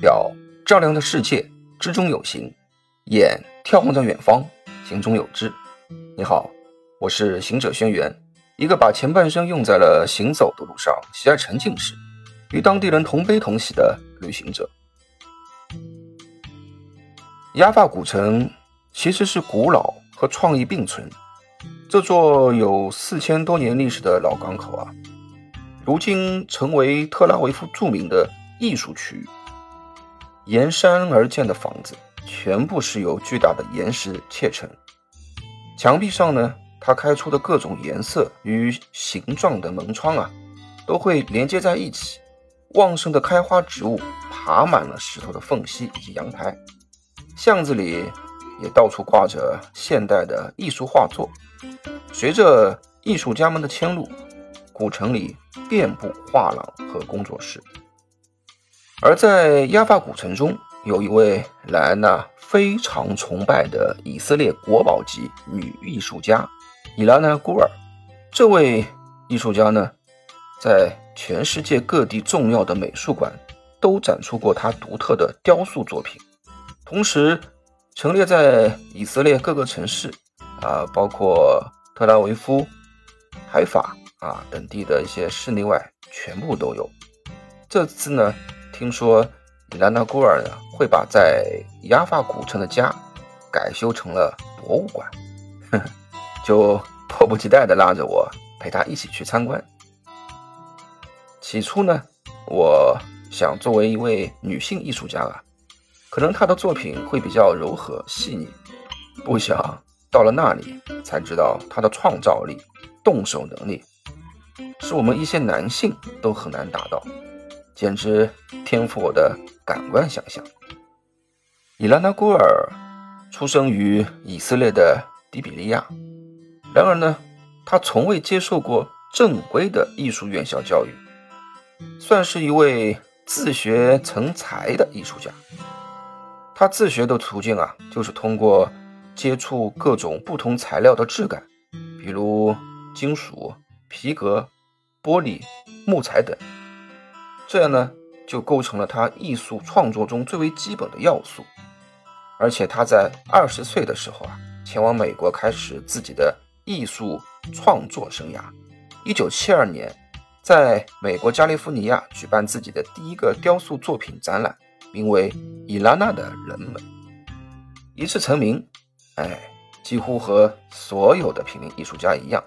表丈量的世界，之中有形；眼眺望着远方，行中有知。你好，我是行者轩辕，一个把前半生用在了行走的路上，喜爱沉浸式，与当地人同悲同喜的旅行者。亚发古城其实是古老和创意并存，这座有四千多年历史的老港口啊，如今成为特拉维夫著名的艺术区域。沿山而建的房子，全部是由巨大的岩石砌成。墙壁上呢，它开出的各种颜色与形状的门窗啊，都会连接在一起。旺盛的开花植物爬满了石头的缝隙以及阳台。巷子里也到处挂着现代的艺术画作。随着艺术家们的迁入，古城里遍布画廊和工作室。而在亚发古城中，有一位莱安娜非常崇拜的以色列国宝级女艺术家伊拉娜·古尔。这位艺术家呢，在全世界各地重要的美术馆都展出过她独特的雕塑作品，同时陈列在以色列各个城市啊，包括特拉维夫、海法啊等地的一些室内外，全部都有。这次呢。听说伊拉娜·古尔呢会把在亚法古城的家改修成了博物馆，就迫不及待地拉着我陪他一起去参观。起初呢，我想作为一位女性艺术家啊，可能她的作品会比较柔和细腻，不想到了那里才知道她的创造力、动手能力是我们一些男性都很难达到。简直颠覆我的感官想象。伊拉娜·古尔出生于以色列的迪比利亚，然而呢，他从未接受过正规的艺术院校教育，算是一位自学成才的艺术家。他自学的途径啊，就是通过接触各种不同材料的质感，比如金属、皮革、玻璃、木材等。这样呢，就构成了他艺术创作中最为基本的要素。而且他在二十岁的时候啊，前往美国开始自己的艺术创作生涯。一九七二年，在美国加利福尼亚举办自己的第一个雕塑作品展览，名为《伊拉娜的人们》。一次成名，哎，几乎和所有的平民艺术家一样，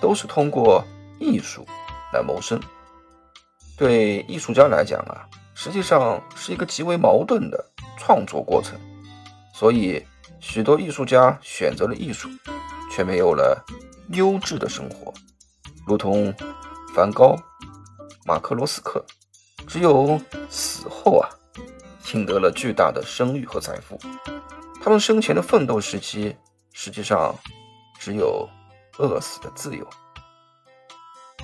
都是通过艺术来谋生。对艺术家来讲啊，实际上是一个极为矛盾的创作过程，所以许多艺术家选择了艺术，却没有了优质的生活，如同梵高、马克·罗斯克，只有死后啊，赢得了巨大的声誉和财富。他们生前的奋斗时期，实际上只有饿死的自由。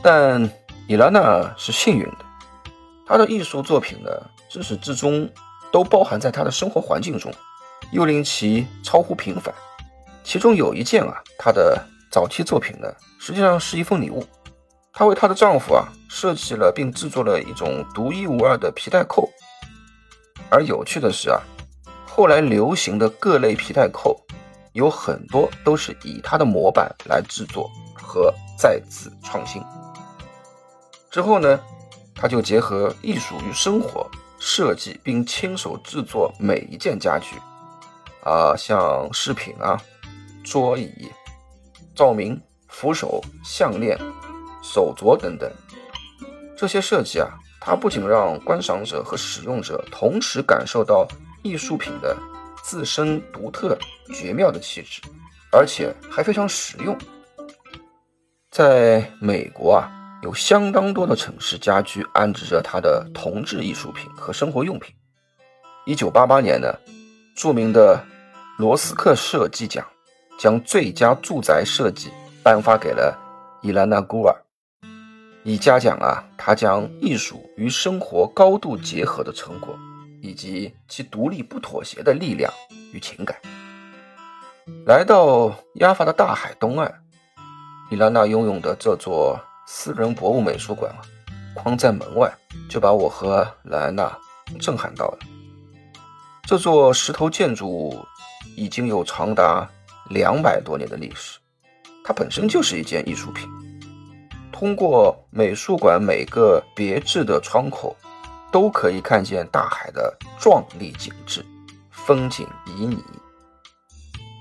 但伊拉娜是幸运的，她的艺术作品呢，自始至终都包含在她的生活环境中，又令其超乎平凡。其中有一件啊，她的早期作品呢，实际上是一份礼物。她为她的丈夫啊设计了并制作了一种独一无二的皮带扣。而有趣的是啊，后来流行的各类皮带扣，有很多都是以她的模板来制作和再次创新。之后呢，他就结合艺术与生活设计，并亲手制作每一件家具，啊，像饰品啊、桌椅、照明、扶手、项链、手镯等等。这些设计啊，它不仅让观赏者和使用者同时感受到艺术品的自身独特绝妙的气质，而且还非常实用。在美国啊。有相当多的城市家居安置着他的铜制艺术品和生活用品。一九八八年呢，著名的罗斯克设计奖将最佳住宅设计颁发给了伊兰娜·古尔，以嘉奖啊他将艺术与生活高度结合的成果，以及其独立不妥协的力量与情感。来到亚法的大海东岸，伊兰娜拥有的这座。私人博物美术馆啊，框在门外就把我和莱安娜震撼到了。这座石头建筑已经有长达两百多年的历史，它本身就是一件艺术品。通过美术馆每个别致的窗口，都可以看见大海的壮丽景致，风景旖旎。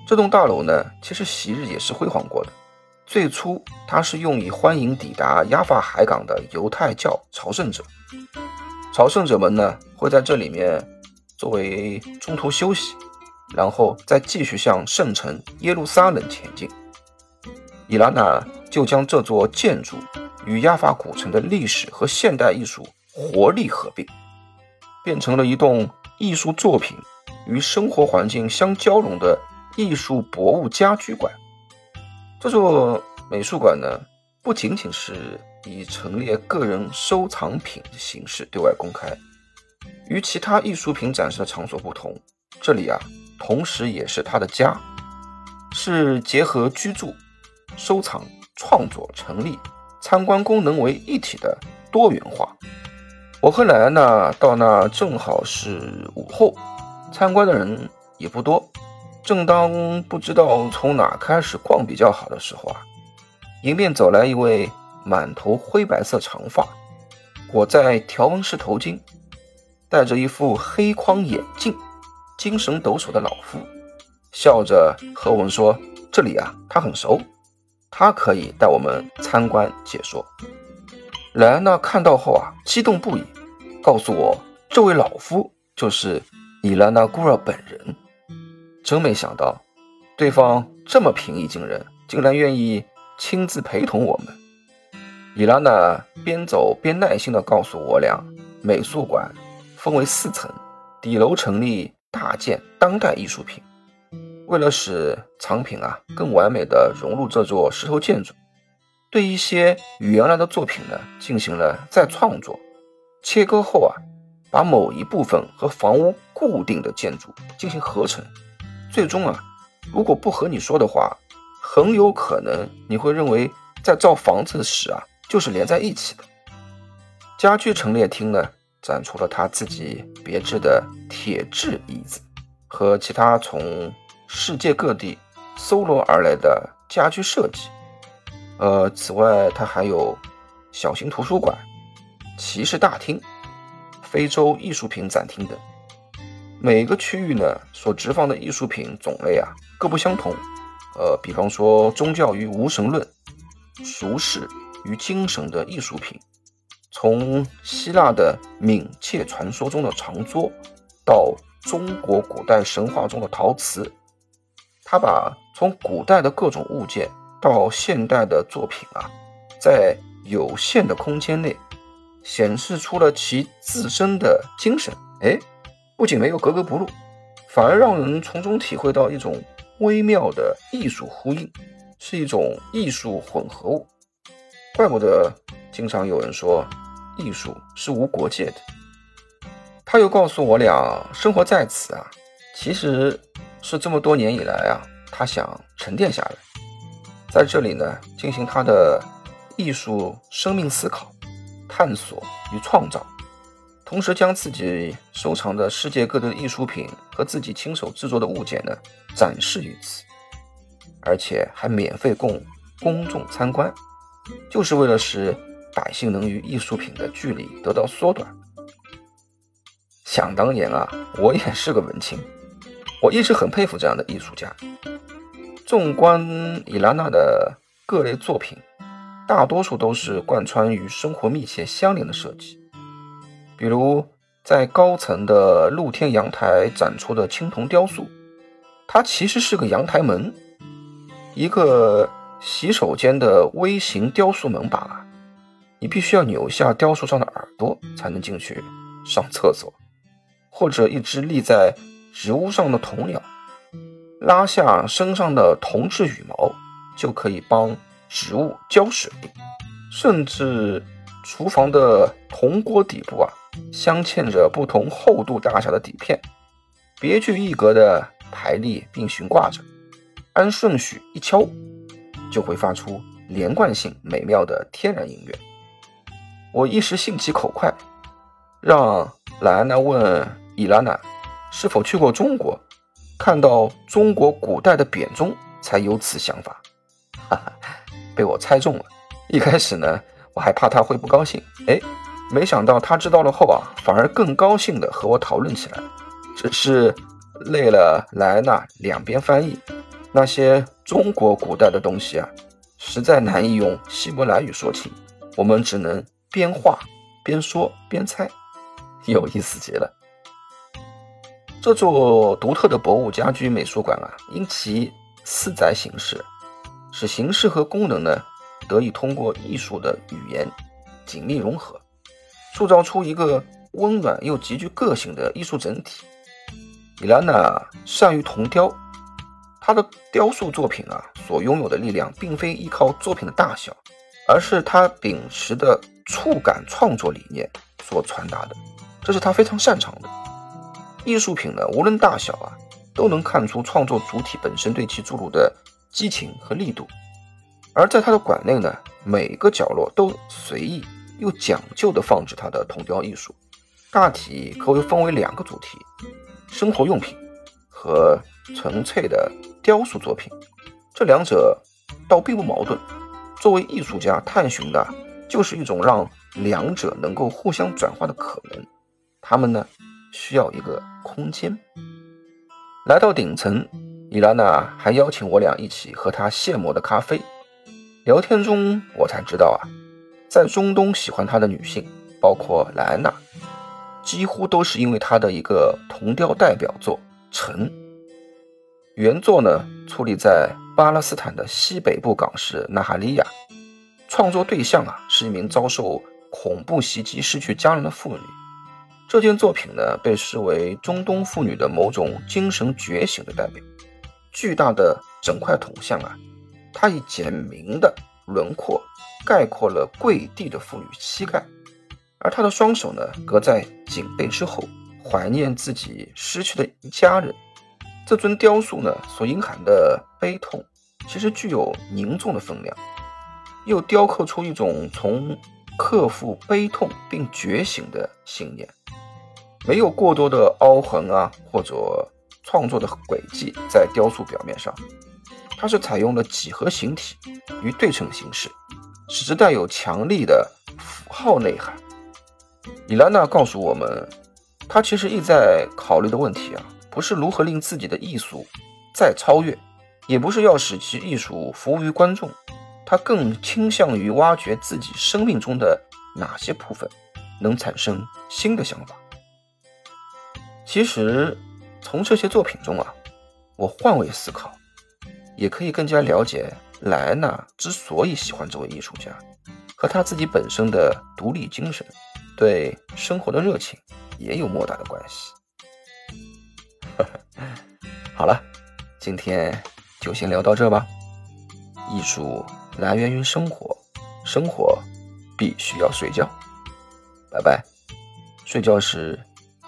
这栋大楼呢，其实昔日也是辉煌过的。最初，它是用以欢迎抵达亚法海港的犹太教朝圣者。朝圣者们呢，会在这里面作为中途休息，然后再继续向圣城耶路撒冷前进。伊拉娜就将这座建筑与亚法古城的历史和现代艺术活力合并，变成了一栋艺术作品与生活环境相交融的艺术博物家居馆。这座美术馆呢，不仅仅是以陈列个人收藏品的形式对外公开，与其他艺术品展示的场所不同，这里啊，同时也是他的家，是结合居住。收藏、创作、成立、参观功能为一体的多元化。我和莱安娜到那正好是午后，参观的人也不多。正当不知道从哪开始逛比较好的时候啊，迎面走来一位满头灰白色长发、裹在条纹式头巾、戴着一副黑框眼镜、精神抖擞的老妇，笑着和我们说：“这里啊，他很熟。”他可以带我们参观解说。莱安娜看到后啊，激动不已，告诉我这位老夫就是伊拉娜·古尔本人。真没想到，对方这么平易近人，竟然愿意亲自陪同我们。伊拉娜边走边耐心地告诉我俩，美术馆分为四层，底楼陈列大件当代艺术品。为了使藏品啊更完美的融入这座石头建筑，对一些原来的作品呢进行了再创作，切割后啊，把某一部分和房屋固定的建筑进行合成，最终啊，如果不和你说的话，很有可能你会认为在造房子时啊就是连在一起的。家具陈列厅呢展出了他自己别致的铁质椅子和其他从。世界各地搜罗而来的家居设计，呃，此外，它还有小型图书馆、骑士大厅、非洲艺术品展厅等。每个区域呢，所置放的艺术品种类啊，各不相同。呃，比方说，宗教与无神论、俗世与精神的艺术品，从希腊的冥界传说中的长桌，到中国古代神话中的陶瓷。他把从古代的各种物件到现代的作品啊，在有限的空间内显示出了其自身的精神。哎，不仅没有格格不入，反而让人从中体会到一种微妙的艺术呼应，是一种艺术混合物。怪不得经常有人说艺术是无国界的。他又告诉我俩，生活在此啊，其实。是这么多年以来啊，他想沉淀下来，在这里呢进行他的艺术生命思考、探索与创造，同时将自己收藏的世界各地的艺术品和自己亲手制作的物件呢展示于此，而且还免费供公众参观，就是为了使百姓能与艺术品的距离得到缩短。想当年啊，我也是个文青。我一直很佩服这样的艺术家。纵观伊拉娜的各类作品，大多数都是贯穿与生活密切相连的设计。比如在高层的露天阳台展出的青铜雕塑，它其实是个阳台门，一个洗手间的微型雕塑门把，你必须要扭下雕塑上的耳朵才能进去上厕所，或者一只立在。植物上的铜鸟，拉下身上的铜质羽毛，就可以帮植物浇水。甚至厨房的铜锅底部啊，镶嵌着不同厚度大小的底片，别具一格的排列并悬挂着，按顺序一敲，就会发出连贯性美妙的天然音乐。我一时兴起口快，让莱安娜问伊拉娜是否去过中国，看到中国古代的扁钟才有此想法。哈哈，被我猜中了。一开始呢，我还怕他会不高兴，哎，没想到他知道了后啊，反而更高兴的和我讨论起来。只是累了来那两边翻译，那些中国古代的东西啊，实在难以用希伯来语说清，我们只能边画边说边猜，有意思极了。这座独特的博物家居美术馆啊，因其四载形式，使形式和功能呢得以通过艺术的语言紧密融合，塑造出一个温暖又极具个性的艺术整体。米兰娜善于铜雕，她的雕塑作品啊所拥有的力量，并非依靠作品的大小，而是她秉持的触感创作理念所传达的，这是她非常擅长的。艺术品呢，无论大小啊，都能看出创作主体本身对其注入的激情和力度。而在他的馆内呢，每个角落都随意又讲究地放置他的铜雕艺术，大体可以分为两个主题。生活用品和纯粹的雕塑作品，这两者倒并不矛盾。作为艺术家，探寻的就是一种让两者能够互相转化的可能。他们呢，需要一个空间。来到顶层，伊拉娜还邀请我俩一起喝她现磨的咖啡。聊天中，我才知道啊，在中东喜欢他的女性，包括莱安娜。几乎都是因为他的一个铜雕代表作《城》。原作呢，矗立在巴勒斯坦的西北部港市纳哈利亚，创作对象啊是一名遭受恐怖袭击、失去家人的妇女。这件作品呢，被视为中东妇女的某种精神觉醒的代表。巨大的整块铜像啊，它以简明的轮廓概括了跪地的妇女膝盖。而他的双手呢，搁在颈背之后，怀念自己失去的一家人。这尊雕塑呢，所隐含的悲痛，其实具有凝重的分量，又雕刻出一种从克服悲痛并觉醒的信念。没有过多的凹痕啊，或者创作的轨迹在雕塑表面上，它是采用了几何形体与对称形式，使之带有强力的符号内涵。伊兰娜告诉我们，她其实意在考虑的问题啊，不是如何令自己的艺术再超越，也不是要使其艺术服务于观众，她更倾向于挖掘自己生命中的哪些部分能产生新的想法。其实，从这些作品中啊，我换位思考，也可以更加了解莱安娜之所以喜欢这位艺术家，和他自己本身的独立精神。对生活的热情也有莫大的关系。好了，今天就先聊到这吧。艺术来源于生活，生活必须要睡觉。拜拜。睡觉时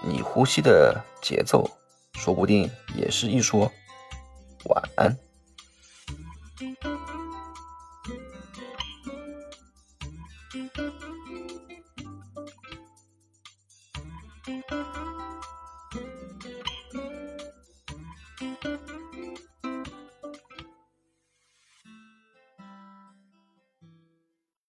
你呼吸的节奏，说不定也是艺术哦。晚安。